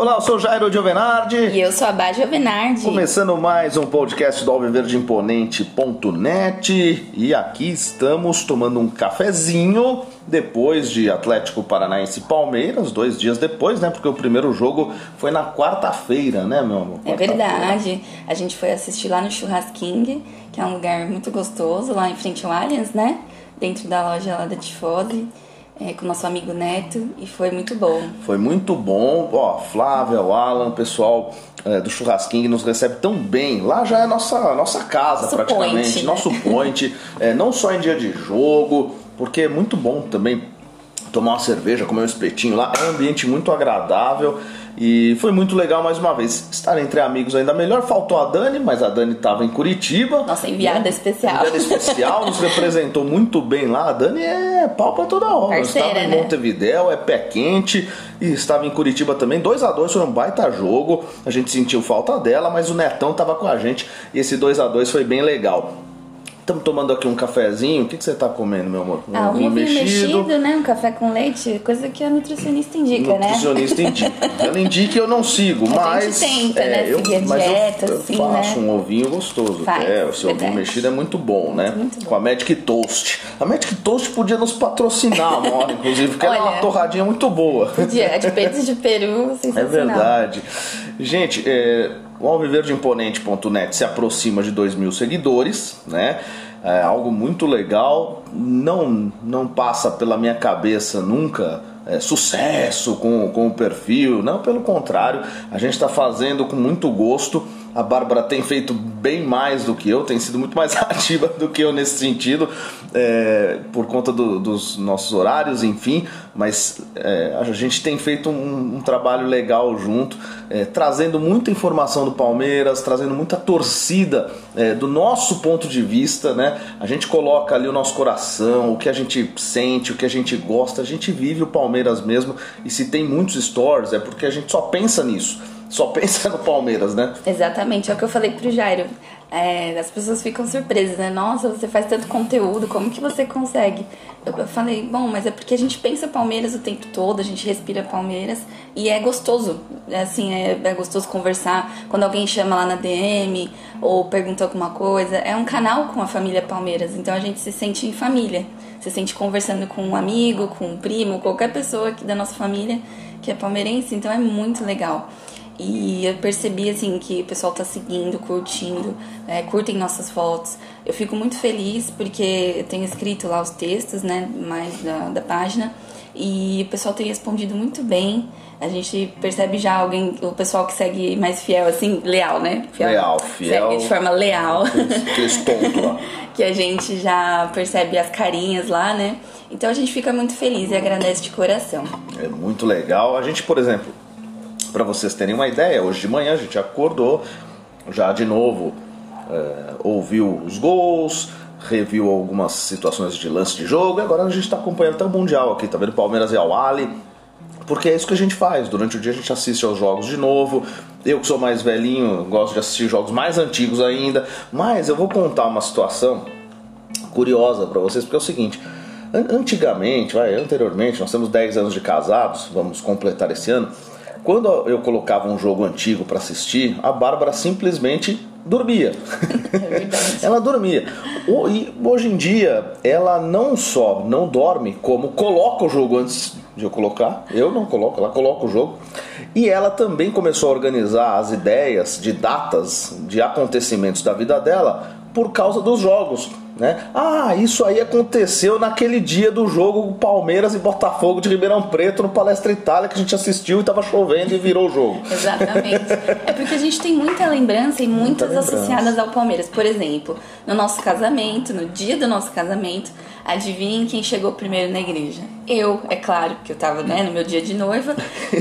Olá, eu sou Jairo Giovenardi. E eu sou a Bá Giovenardi. Começando mais um podcast do Alviverdimponente.net e aqui estamos tomando um cafezinho depois de Atlético Paranaense e Palmeiras, dois dias depois, né? Porque o primeiro jogo foi na quarta-feira, né, meu amor? É verdade. A gente foi assistir lá no Churrasking, que é um lugar muito gostoso, lá em frente ao Allianz, né? Dentro da loja lá da Tifose é, com o nosso amigo Neto e foi muito bom. Foi muito bom. Ó, Flávia, o Alan, o pessoal é, do Churrasquinho nos recebe tão bem. Lá já é nossa, nossa casa, nosso praticamente. Point, né? Nosso point. é, não só em dia de jogo, porque é muito bom também tomar uma cerveja, comer um espetinho lá. É um ambiente muito agradável. E foi muito legal mais uma vez. Estar entre amigos ainda melhor. Faltou a Dani, mas a Dani estava em Curitiba. Nossa enviada né? especial. Enviada especial, nos representou muito bem lá. A Dani é pau pra toda hora. Parceira, estava em né? Montevidéu, é pé quente. E estava em Curitiba também. 2 a 2 foi um baita jogo. A gente sentiu falta dela, mas o Netão estava com a gente. E esse 2 a 2 foi bem legal. Estamos tomando aqui um cafezinho. O que, que você está comendo, meu amor? Um ah, um vinho mexido. mexido, né? Um café com leite, coisa que a nutricionista indica, nutricionista né? Nutricionista indica. Ela indica e eu não sigo, mas. A gente tenta, é, né? Seguir eu, a dieta, eu, assim, eu faço né? um ovinho gostoso. Faz, é, o seu ovinho mexido é muito bom, né? Muito bom. Com a Magic Toast. A Magic Toast podia nos patrocinar, amor, inclusive, porque Olha, ela é uma torradinha muito boa. Podia, de peitos de peru, sensacional. É verdade. Gente, é, o alviverdimponente.net se aproxima de 2 mil seguidores, né? é algo muito legal. Não, não passa pela minha cabeça nunca é, sucesso com, com o perfil, não, pelo contrário, a gente está fazendo com muito gosto. A Bárbara tem feito bem mais do que eu, tem sido muito mais ativa do que eu nesse sentido, é, por conta do, dos nossos horários, enfim. Mas é, a gente tem feito um, um trabalho legal junto, é, trazendo muita informação do Palmeiras, trazendo muita torcida é, do nosso ponto de vista, né? A gente coloca ali o nosso coração, o que a gente sente, o que a gente gosta, a gente vive o Palmeiras mesmo. E se tem muitos stories, é porque a gente só pensa nisso só pensa no Palmeiras, né? Exatamente, é o que eu falei pro Jairo. É, as pessoas ficam surpresas, né? Nossa, você faz tanto conteúdo, como que você consegue? Eu, falei, bom, mas é porque a gente pensa Palmeiras o tempo todo, a gente respira Palmeiras e é gostoso. É, assim, é, é gostoso conversar quando alguém chama lá na DM ou pergunta alguma coisa. É um canal com a família Palmeiras, então a gente se sente em família. Se sente conversando com um amigo, com um primo, qualquer pessoa aqui da nossa família que é palmeirense, então é muito legal. E eu percebi assim que o pessoal tá seguindo, curtindo, é, curtem nossas fotos. Eu fico muito feliz porque eu tenho escrito lá os textos, né, mais da, da página, e o pessoal tem respondido muito bem. A gente percebe já alguém, o pessoal que segue mais fiel, assim, leal, né? Fiel, leal, fiel. Segue de forma leal. Que lá. que a gente já percebe as carinhas lá, né? Então a gente fica muito feliz e agradece de coração. É muito legal. A gente, por exemplo, para vocês terem uma ideia, hoje de manhã a gente acordou, já de novo é, ouviu os gols, reviu algumas situações de lance de jogo e agora a gente está acompanhando até o Mundial aqui, tá vendo? Palmeiras e Al Ali. Porque é isso que a gente faz. Durante o dia a gente assiste aos jogos de novo. Eu que sou mais velhinho, gosto de assistir jogos mais antigos ainda. Mas eu vou contar uma situação curiosa para vocês, porque é o seguinte. Antigamente, vai, anteriormente, nós temos 10 anos de casados, vamos completar esse ano. Quando eu colocava um jogo antigo para assistir, a Bárbara simplesmente dormia. É ela dormia. E hoje em dia, ela não só não dorme, como coloca o jogo antes de eu colocar. Eu não coloco, ela coloca o jogo. E ela também começou a organizar as ideias de datas, de acontecimentos da vida dela por causa dos jogos. Né? Ah, isso aí aconteceu naquele dia do jogo Palmeiras e Botafogo de Ribeirão Preto no Palestra Itália que a gente assistiu e estava chovendo e virou o jogo. Exatamente. é porque a gente tem muita lembrança e muitas muita associadas ao Palmeiras. Por exemplo, no nosso casamento, no dia do nosso casamento, Adivinhem quem chegou primeiro na igreja? Eu, é claro, que eu tava né, no meu dia de noiva.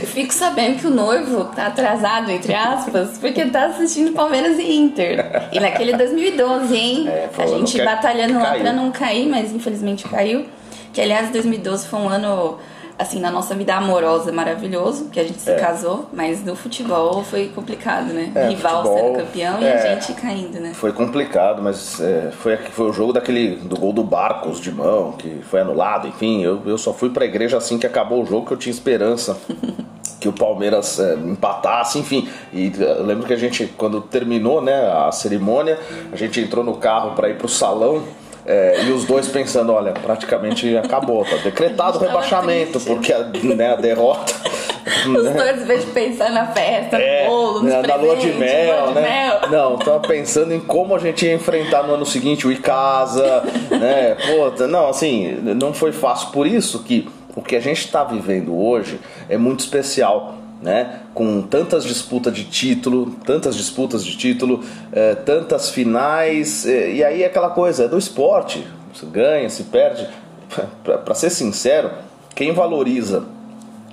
Fico sabendo que o noivo tá atrasado, entre aspas, porque tá assistindo Palmeiras e Inter. E naquele 2012, hein? É, a gente batalhando lá pra não cair, mas infelizmente caiu. Que aliás, 2012 foi um ano assim, na nossa vida amorosa maravilhoso, que a gente se é. casou, mas no futebol foi complicado, né? É, Rival futebol, sendo campeão e a é. gente caindo, né? Foi complicado, mas é, foi, foi o jogo daquele do gol do Barcos de mão, que foi anulado, enfim, eu, eu só fui pra igreja assim que acabou o jogo, que eu tinha esperança que o Palmeiras é, empatasse, enfim. E eu lembro que a gente, quando terminou né, a cerimônia, a gente entrou no carro para ir para o salão. É, e os dois pensando, olha, praticamente acabou, tá decretado o rebaixamento, porque a, né, a derrota. Os né? dois, em vez de pensar na festa, é, no bolo, nos na, na lua de mel, lua de né? mel. Não, tava pensando em como a gente ia enfrentar no ano seguinte o Icasa, né? Pô, não, assim, não foi fácil. Por isso que o que a gente está vivendo hoje é muito especial. Né? com tantas disputas de título, tantas disputas de título, é, tantas finais, é, e aí é aquela coisa, é do esporte, se ganha, se perde. Para ser sincero, quem valoriza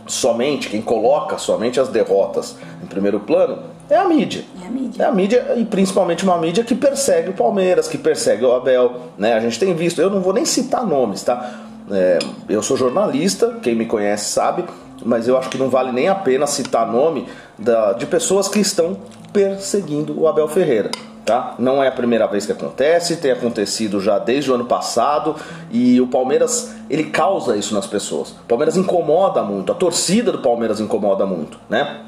somente, quem coloca somente as derrotas em primeiro plano é a mídia. É a mídia. É a mídia e principalmente uma mídia que persegue o Palmeiras, que persegue o Abel. Né? A gente tem visto, eu não vou nem citar nomes, tá? É, eu sou jornalista, quem me conhece sabe, mas eu acho que não vale nem a pena citar nome da, de pessoas que estão perseguindo o Abel Ferreira. Tá? Não é a primeira vez que acontece, tem acontecido já desde o ano passado e o Palmeiras ele causa isso nas pessoas. O Palmeiras incomoda muito, a torcida do Palmeiras incomoda muito, né?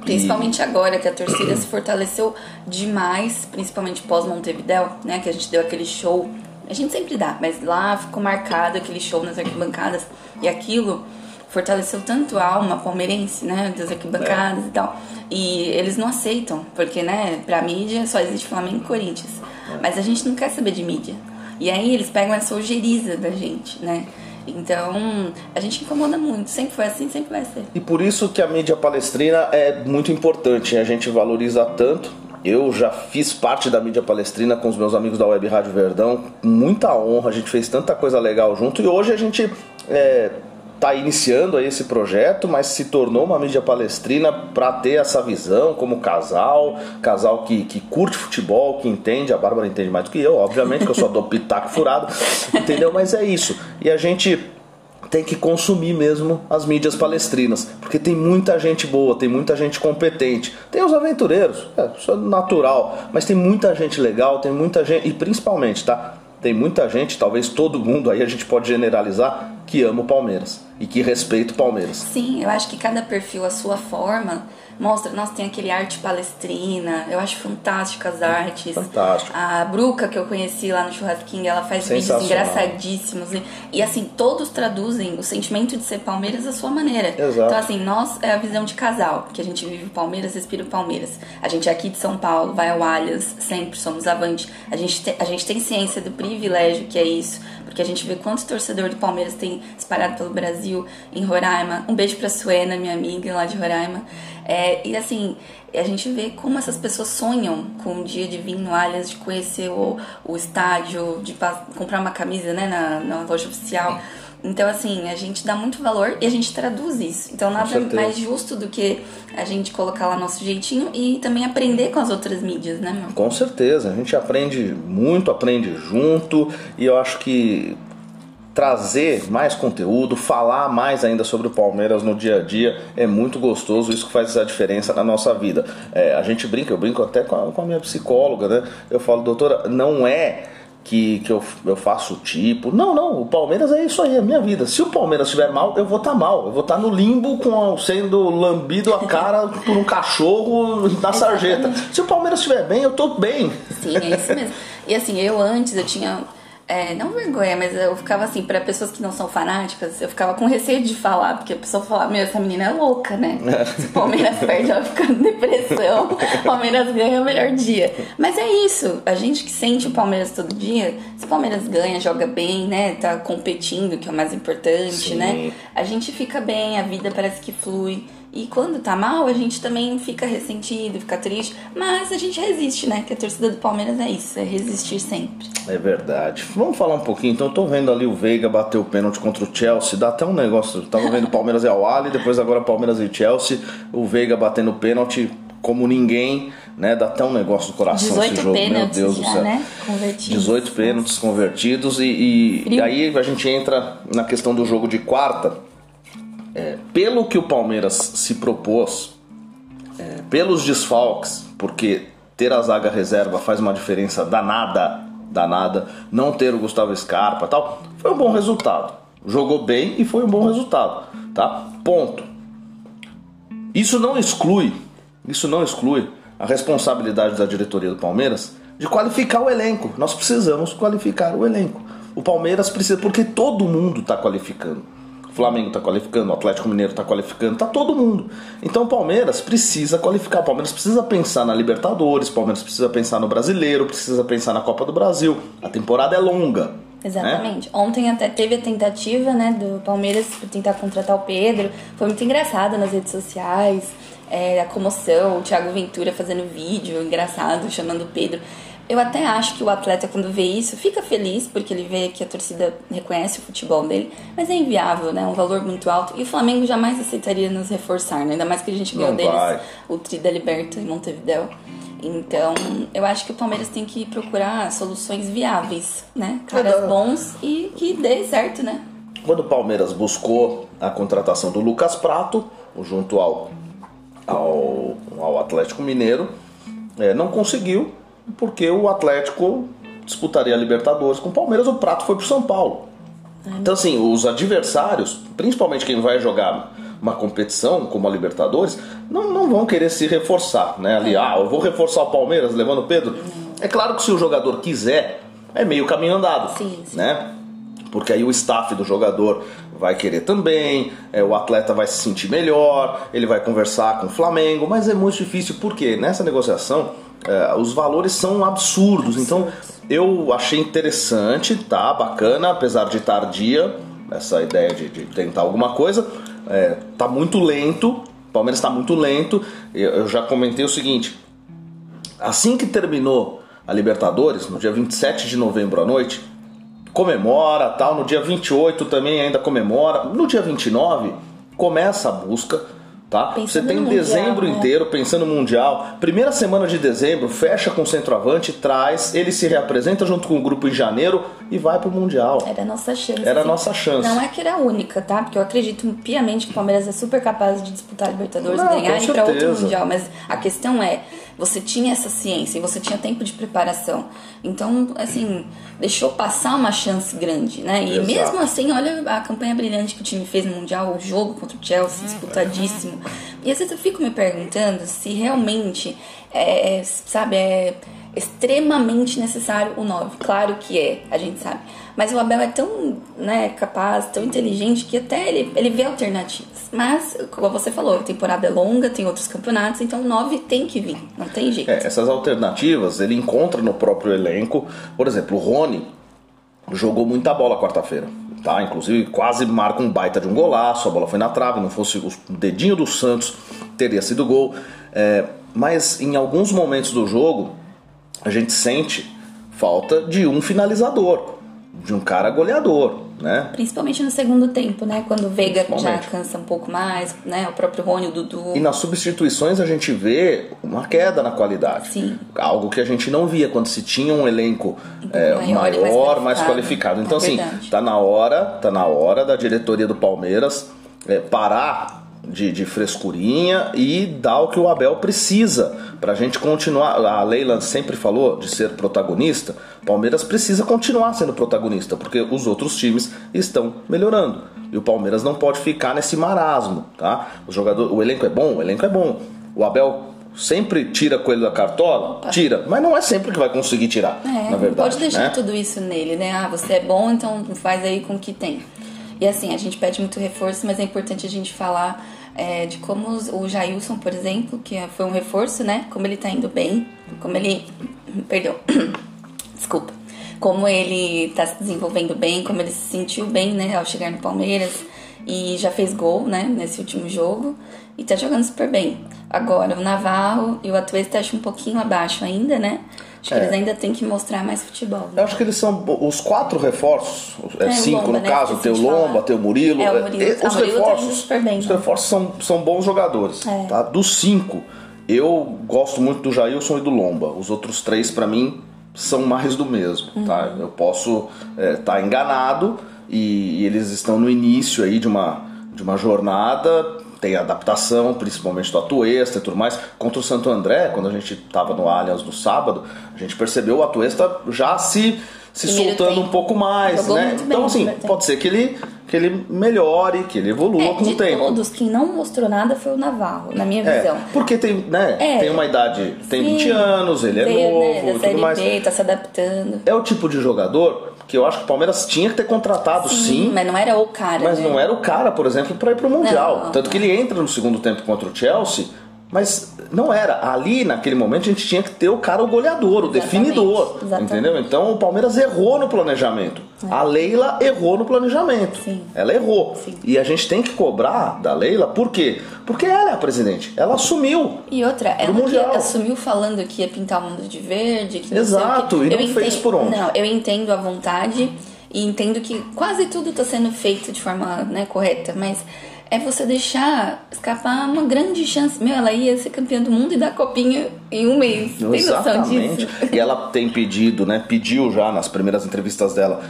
Principalmente agora que a torcida se fortaleceu demais, principalmente pós Montevidéu, né? Que a gente deu aquele show a gente sempre dá, mas lá ficou marcado aquele show nas arquibancadas e aquilo fortaleceu tanto a alma palmeirense, né, das arquibancadas é. e tal. E eles não aceitam, porque, né, pra mídia só existe Flamengo e Corinthians. Mas a gente não quer saber de mídia. E aí eles pegam essa ojeriza da gente, né? Então, a gente incomoda muito, sempre foi assim, sempre vai ser. E por isso que a mídia palestrina é muito importante, a gente valoriza tanto eu já fiz parte da mídia palestrina com os meus amigos da Web Rádio Verdão, muita honra, a gente fez tanta coisa legal junto e hoje a gente é, está iniciando aí esse projeto, mas se tornou uma mídia palestrina para ter essa visão como casal, casal que, que curte futebol, que entende, a Bárbara entende mais do que eu, obviamente, que eu só dou pitaco furado, entendeu? Mas é isso. E a gente tem que consumir mesmo as mídias palestrinas, porque tem muita gente boa, tem muita gente competente. Tem os aventureiros, é, isso é natural, mas tem muita gente legal, tem muita gente, e principalmente, tá? Tem muita gente, talvez todo mundo aí a gente pode generalizar, que ama o Palmeiras e que respeita o Palmeiras. Sim, eu acho que cada perfil a sua forma mostra, nossa, tem aquele arte palestrina, eu acho fantástico as artes. Fantástico. A Bruca, que eu conheci lá no Churrasquinho, ela faz vídeos engraçadíssimos. E, e, assim, todos traduzem o sentimento de ser Palmeiras à sua maneira. Exato. Então, assim, nós é a visão de casal, que a gente vive o Palmeiras, respira o Palmeiras. A gente é aqui de São Paulo, vai ao Allianz, sempre somos avante. A gente, te, a gente tem ciência do privilégio que é isso porque a gente vê quantos torcedor do Palmeiras tem espalhado pelo Brasil, em Roraima. Um beijo pra Suena, minha amiga lá de Roraima. É, e assim, a gente vê como essas pessoas sonham com o dia de vir no Allianz, de conhecer o, o estádio, de comprar uma camisa né, na, na loja oficial. Então, assim, a gente dá muito valor e a gente traduz isso. Então, nada mais justo do que a gente colocar lá nosso jeitinho e também aprender com as outras mídias, né, meu? Com certeza. A gente aprende muito, aprende junto e eu acho que trazer mais conteúdo, falar mais ainda sobre o Palmeiras no dia a dia é muito gostoso, isso que faz a diferença na nossa vida. É, a gente brinca, eu brinco até com a, com a minha psicóloga, né? Eu falo, doutora, não é que, que eu, eu faço tipo. Não, não, o Palmeiras é isso aí, é a minha vida. Se o Palmeiras estiver mal, eu vou estar tá mal. Eu vou estar tá no limbo com sendo lambido a cara por um cachorro na sarjeta. Se o Palmeiras estiver bem, eu estou bem. Sim, é isso mesmo. E assim, eu antes eu tinha é, não vergonha, mas eu ficava assim, para pessoas que não são fanáticas, eu ficava com receio de falar, porque a pessoa falava, meu, essa menina é louca, né? Se o Palmeiras perde, ela fica em depressão, o Palmeiras ganha é o melhor dia. Mas é isso, a gente que sente o Palmeiras todo dia, se o Palmeiras ganha, joga bem, né? Tá competindo, que é o mais importante, né? Sim. né? A gente fica bem, a vida parece que flui. E quando tá mal, a gente também fica ressentido, fica triste, mas a gente resiste, né? Que a torcida do Palmeiras é isso, é resistir sempre. É verdade. Vamos falar um pouquinho, então. Eu tô vendo ali o Veiga bater o pênalti contra o Chelsea, dá até um negócio. Eu tava vendo Palmeiras e Al Ali, depois agora Palmeiras e Chelsea, o Veiga batendo o pênalti como ninguém, né? Dá até um negócio no coração esse jogo, meu Deus já, do céu. Né? Convertidos. 18 pênaltis convertidos e, e, e aí a gente entra na questão do jogo de quarta é, pelo que o Palmeiras se propôs, é, pelos desfalques, porque ter a zaga reserva faz uma diferença danada, danada, não ter o Gustavo Scarpa tal, foi um bom resultado. Jogou bem e foi um bom resultado, tá? Ponto. Isso não exclui, isso não exclui a responsabilidade da diretoria do Palmeiras de qualificar o elenco. Nós precisamos qualificar o elenco. O Palmeiras precisa, porque todo mundo está qualificando. Flamengo está qualificando, o Atlético Mineiro está qualificando, está todo mundo. Então o Palmeiras precisa qualificar, o Palmeiras precisa pensar na Libertadores, o Palmeiras precisa pensar no Brasileiro, precisa pensar na Copa do Brasil. A temporada é longa. Né? Exatamente. Né? Ontem até teve a tentativa né, do Palmeiras tentar contratar o Pedro. Foi muito engraçado nas redes sociais. É, a comoção, o Thiago Ventura fazendo vídeo engraçado, chamando o Pedro. Eu até acho que o atleta, quando vê isso, fica feliz porque ele vê que a torcida reconhece o futebol dele, mas é inviável, né? Um valor muito alto. E o Flamengo jamais aceitaria nos reforçar, né? Ainda mais que a gente ganhou deles o Tri da Liberta em Montevideo. Então, eu acho que o Palmeiras tem que procurar soluções viáveis, né? Caras bons e que dê certo, né? Quando o Palmeiras buscou a contratação do Lucas Prato, junto ao, ao, ao Atlético Mineiro, é, não conseguiu porque o Atlético disputaria a Libertadores com o Palmeiras, o prato foi para São Paulo. Então, assim, os adversários, principalmente quem vai jogar uma competição como a Libertadores, não, não vão querer se reforçar, né? Ali, ah, eu vou reforçar o Palmeiras levando o Pedro. É claro que se o jogador quiser, é meio caminho andado, sim, sim. né? Porque aí o staff do jogador vai querer também, é, o atleta vai se sentir melhor, ele vai conversar com o Flamengo, mas é muito difícil porque nessa negociação é, os valores são absurdos. Então eu achei interessante, tá? Bacana, apesar de tardia, essa ideia de, de tentar alguma coisa. É, tá muito lento, o Palmeiras está muito lento. Eu, eu já comentei o seguinte: assim que terminou a Libertadores, no dia 27 de novembro à noite, comemora, tal, no dia 28 também ainda comemora, no dia 29 começa a busca Tá? Você tem dezembro mundial, né? inteiro pensando no Mundial. Primeira semana de dezembro, fecha com o centroavante, traz, ele se reapresenta junto com o grupo em janeiro e vai pro Mundial. Era a nossa chance. Era a nossa chance. Não é que era a única, tá? Porque eu acredito piamente que o Palmeiras é super capaz de disputar a Libertadores, Não, ganhar e ir pra outro Mundial. Mas a questão é, você tinha essa ciência e você tinha tempo de preparação. Então, assim, deixou passar uma chance grande, né? E Exato. mesmo assim, olha a campanha brilhante que o time fez no Mundial, o jogo contra o Chelsea, disputadíssimo. E às vezes eu fico me perguntando se realmente, é, sabe, é extremamente necessário o 9. Claro que é, a gente sabe. Mas o Abel é tão né, capaz, tão inteligente, que até ele, ele vê alternativas. Mas, como você falou, a temporada é longa, tem outros campeonatos, então 9 tem que vir, não tem jeito. É, essas alternativas ele encontra no próprio elenco. Por exemplo, o Rony jogou muita bola quarta-feira. Tá? Inclusive quase marca um baita de um golaço, a bola foi na trave, não fosse o dedinho do Santos, teria sido gol. É, mas em alguns momentos do jogo, a gente sente falta de um finalizador, de um cara goleador, né? Principalmente no segundo tempo, né? Quando o Veiga já cansa um pouco mais, né? O próprio Rony, o Dudu. E nas substituições a gente vê uma queda na qualidade. Sim. Algo que a gente não via quando se tinha um elenco um é, maior, maior mais, qualificado. mais, qualificado. Então, é assim, tá na hora, tá na hora da diretoria do Palmeiras é, parar de, de frescurinha e dar o que o Abel precisa para a gente continuar. A Leila sempre falou de ser protagonista. Palmeiras precisa continuar sendo protagonista porque os outros times estão melhorando e o Palmeiras não pode ficar nesse marasmo, tá? O jogador, o elenco é bom, o elenco é bom. O Abel sempre tira coelho da cartola? Tira, mas não é sempre que vai conseguir tirar, é, na verdade. pode deixar né? tudo isso nele, né? Ah, você é bom, então faz aí com o que tem. E assim, a gente pede muito reforço, mas é importante a gente falar é, de como o Jailson, por exemplo, que foi um reforço, né? Como ele tá indo bem, como ele. Perdão. Desculpa. Como ele tá se desenvolvendo bem, como ele se sentiu bem, né, ao chegar no Palmeiras e já fez gol, né, nesse último jogo e tá jogando super bem. Agora, o Navarro e o Atuesta acho um pouquinho abaixo ainda, né? Acho que é. eles ainda têm que mostrar mais futebol. Né? Eu acho que eles são os quatro reforços, é, cinco Lomba, no né, caso, tem o Lomba, tem o Murilo. É, o Murilo. É, os, tá reforços, tá bem, os né? reforços são, são bons jogadores. É. Tá? Dos cinco, eu gosto muito do Jailson e do Lomba. Os outros três, para mim, são mais do mesmo. Uhum. Tá? Eu posso estar é, tá enganado e, e eles estão no início aí de uma, de uma jornada tem adaptação, principalmente do Atuesta e tudo mais. Contra o Santo André, quando a gente estava no Allianz no sábado, a gente percebeu o Atuesta já se, se soltando tempo. um pouco mais, né? Então, assim, pode ser que ele que ele melhore, que ele evolua É, com o tempo. todos, quem não mostrou nada foi o Navarro, na minha É, visão. porque tem, né, É. tem uma idade, tem Sim. 20 anos, ele é Veio, novo né, da tudo Série mais. B, tá se adaptando. É o tipo de jogador que eu acho que o Palmeiras tinha que ter contratado sim, Mas não era o cara, mas né? não era o cara, por exemplo, para ir pro Mundial. Não. Tanto que ele entra no segundo tempo contra o Chelsea, mas não era. Ali, naquele momento, a gente tinha que ter o cara, o goleador, o Exatamente, definidor. exatamente. Entendeu? Então o Palmeiras errou no planejamento. A Leila errou no planejamento. Sim. Ela errou. Sim. E a gente tem que cobrar da Leila, por quê? Porque ela é a presidente. Ela assumiu. E outra, ela que assumiu falando que ia pintar o mundo de verde, que Exato, quê. e não Eu fez entendo- por onde. Não, eu entendo a vontade e entendo que quase tudo está sendo feito de forma né, correta, mas é você deixar escapar uma grande chance. Meu, ela ia ser campeã do mundo e dar copinha em um mês. Tem noção Exatamente. disso? E ela tem pedido, né? Pediu já nas primeiras entrevistas dela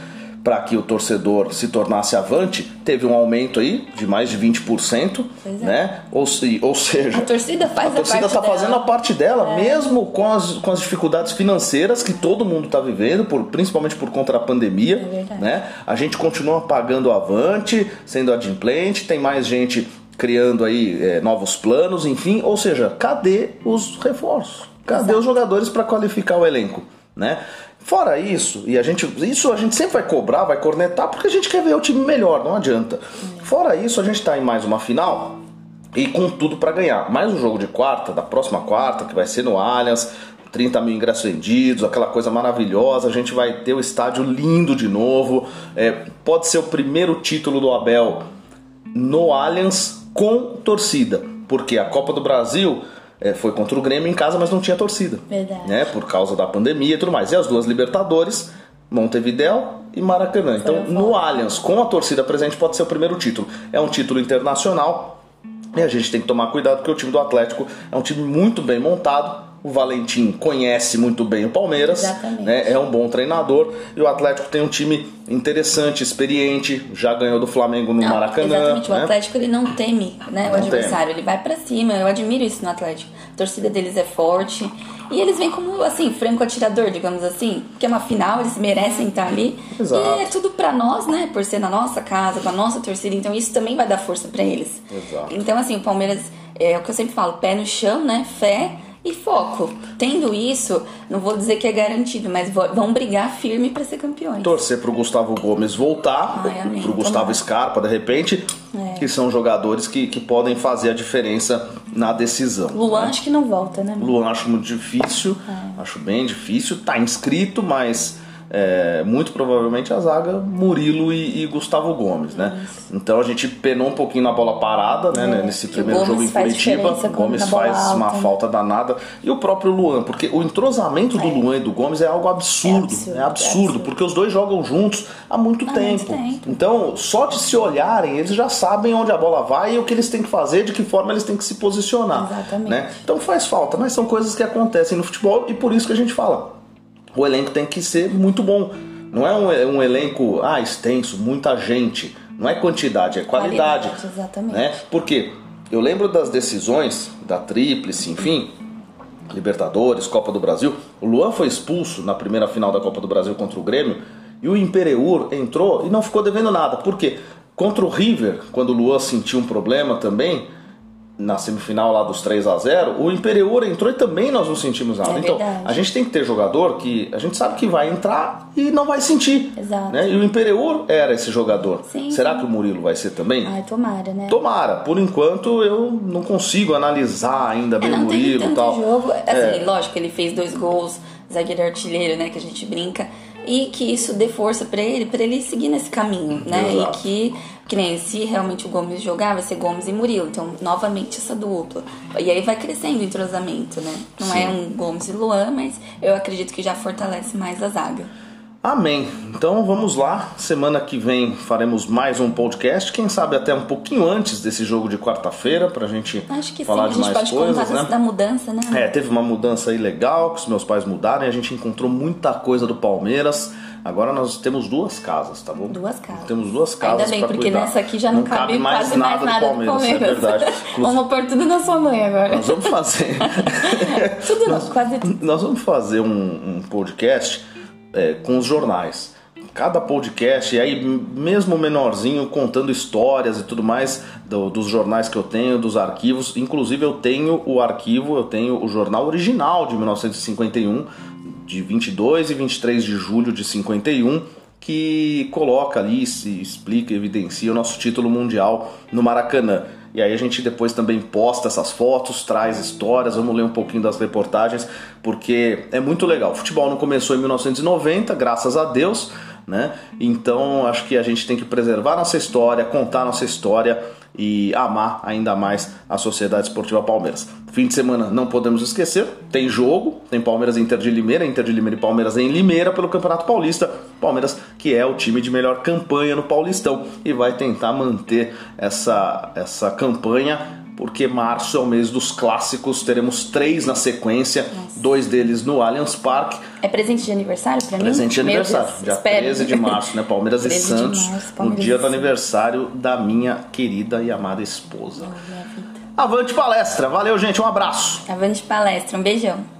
para que o torcedor se tornasse avante, teve um aumento aí de mais de 20%, Pois é. né? Ou, se, ou seja, A torcida faz a torcida parte está dela. fazendo a parte dela, mesmo com as, com as dificuldades financeiras que todo mundo está vivendo, por, principalmente por conta da pandemia. É né? A gente continua pagando avante, sendo adimplente, tem mais gente criando aí é, novos planos, enfim. Ou seja, cadê os reforços? Cadê Exato. os jogadores para qualificar o elenco? Né? Fora isso, e a gente, isso a gente sempre vai cobrar, vai cornetar, porque a gente quer ver o time melhor, não adianta. Fora isso, a gente está em mais uma final e com tudo para ganhar. Mais um jogo de quarta, da próxima quarta, que vai ser no Allianz, 30 mil ingressos vendidos, aquela coisa maravilhosa. A gente vai ter o estádio lindo de novo. É, pode ser o primeiro título do Abel no Allianz com torcida, porque a Copa do Brasil é, foi contra o Grêmio em casa, mas não tinha torcida, Verdade. né? Por causa da pandemia e tudo mais. E as duas Libertadores, Montevidéu e Maracanã. Então, no Allianz, com a torcida presente, pode ser o primeiro título. É um título internacional. E a gente tem que tomar cuidado porque o time do Atlético é um time muito bem montado. O Valentim conhece muito bem o Palmeiras, Exatamente. né? é um bom treinador. E o Atlético tem um time interessante, experiente, já ganhou do Flamengo no Não, Maracanã. Exatamente, né? o Atlético ele não teme né, o Não adversário, ele vai pra cima. Eu admiro isso no Atlético. A torcida deles é forte e eles vêm como assim, franco atirador, digamos assim, porque é uma final, eles merecem estar ali. Exato. E é tudo pra nós, né, por ser na nossa casa, com a nossa torcida, então isso também vai dar força pra eles. Exato. Então assim, o Palmeiras é o que eu sempre falo, pé no chão, né, fé e foco. Tendo isso, não vou dizer que é garantido, mas vão brigar firme pra ser campeões. Torcer pro Gustavo Gomes voltar, amém. pro Gustavo Tomara. Scarpa, de repente, É. que são jogadores que, que podem fazer a diferença na decisão. Luan acho que não volta, né? Luan acho muito difícil, É. acho bem difícil, tá inscrito, mas é, muito provavelmente a zaga Murilo e, e Gustavo Gomes, né? Então a gente penou um pouquinho na bola parada, né? Nesse É. E o primeiro jogo em Curitiba, Gomes faz uma alta, né? falta danada e o próprio Luan, porque o entrosamento do Luan e do Gomes é algo absurdo, É absurdo, é é absurdo, absurdo. porque os dois jogam juntos há muito Há tempo. muito tempo. Então, só de se olharem, eles já sabem onde a bola vai e o que eles têm que fazer, de que forma eles têm que se posicionar. Exatamente. Né? Então faz falta, mas são coisas que acontecem no futebol e por isso que a gente fala. O elenco tem que ser muito bom. Não é um, um elenco ah, extenso, muita gente. Não é quantidade, é qualidade. Qualidade, exatamente. Né? Porque eu lembro das decisões da Tríplice, enfim, Libertadores, Copa do Brasil. O Luan foi expulso na primeira final da Copa do Brasil contra o Grêmio e o Imperiur entrou e não ficou devendo nada. Por quê? Contra o River, quando o Luan sentiu um problema também, na semifinal lá dos 3 a 0 o Imperiur entrou e também nós não sentimos nada. É então, a gente tem que ter jogador que a gente sabe que vai entrar e não vai sentir. Exato. Né? E o Imperiur era esse jogador. Sim, Será sim. que o Murilo vai ser também? Ai, tomara, né? Tomara, por enquanto eu não consigo analisar ainda É, bem o não teve Murilo e tal. jogo. Assim, É. lógico, ele fez dois gols, zagueiro artilheiro, né? Que a gente brinca. E que isso dê força pra ele, pra ele seguir nesse caminho, né? Exato. E que, que nem se realmente o Gomes jogar, vai ser Gomes e Murilo. Então, novamente essa dupla. E aí vai crescendo o entrosamento, né? Não Sim. é um Gomes e Luan, mas eu acredito que já fortalece mais a zaga. Amém. Então vamos lá. Semana que vem faremos mais um podcast. Quem sabe até um pouquinho antes desse jogo de quarta-feira pra gente Acho que falar sim, a de gente mais coisas, né? da mudança, né? É, teve uma mudança aí legal que os meus pais mudaram e a gente encontrou muita coisa do Palmeiras. Agora nós temos duas casas, tá bom? Duas casas. Temos duas casas Ainda bem, porque cuidar. nessa aqui já não, cabe, mais quase nada, mais nada do Palmeiras, do Palmeiras. é verdade. Vamos pôr tudo na sua mãe agora. nós vamos fazer. Tudo não, quase tudo. Nós vamos fazer um, um podcast é, com os jornais. cada podcast, e aí mesmo menorzinho, contando histórias e tudo mais do, dos jornais que eu tenho, dos arquivos. Inclusive eu tenho o arquivo, eu tenho o jornal original de 1951, de 22 e 23 de julho de 51, que coloca ali, se explica, evidencia o nosso título mundial no Maracanã. E aí a gente depois também posta essas fotos, traz histórias, vamos ler um pouquinho das reportagens, porque é muito legal. O futebol não começou em 1990, graças a Deus, né? Então acho que a gente tem que preservar nossa história, contar nossa história e amar ainda mais a Sociedade Esportiva Palmeiras. Fim de semana não podemos esquecer, tem jogo, tem Palmeiras Inter de Limeira, Inter de Limeira e Palmeiras em Limeira pelo Campeonato Paulista. Palmeiras que é o time de melhor campanha no Paulistão e vai tentar manter essa, essa campanha porque março é o mês dos clássicos, teremos três na sequência, Nossa. dois deles no Allianz Parque. É presente de aniversário para mim? Presente de aniversário, Deus, dia espero. 13 de março, né? Palmeiras e Santos, março, Palmeiras no dia do aniversário da minha querida e amada esposa. Oh, Avante palestra, valeu gente, um abraço. Avante palestra, um beijão.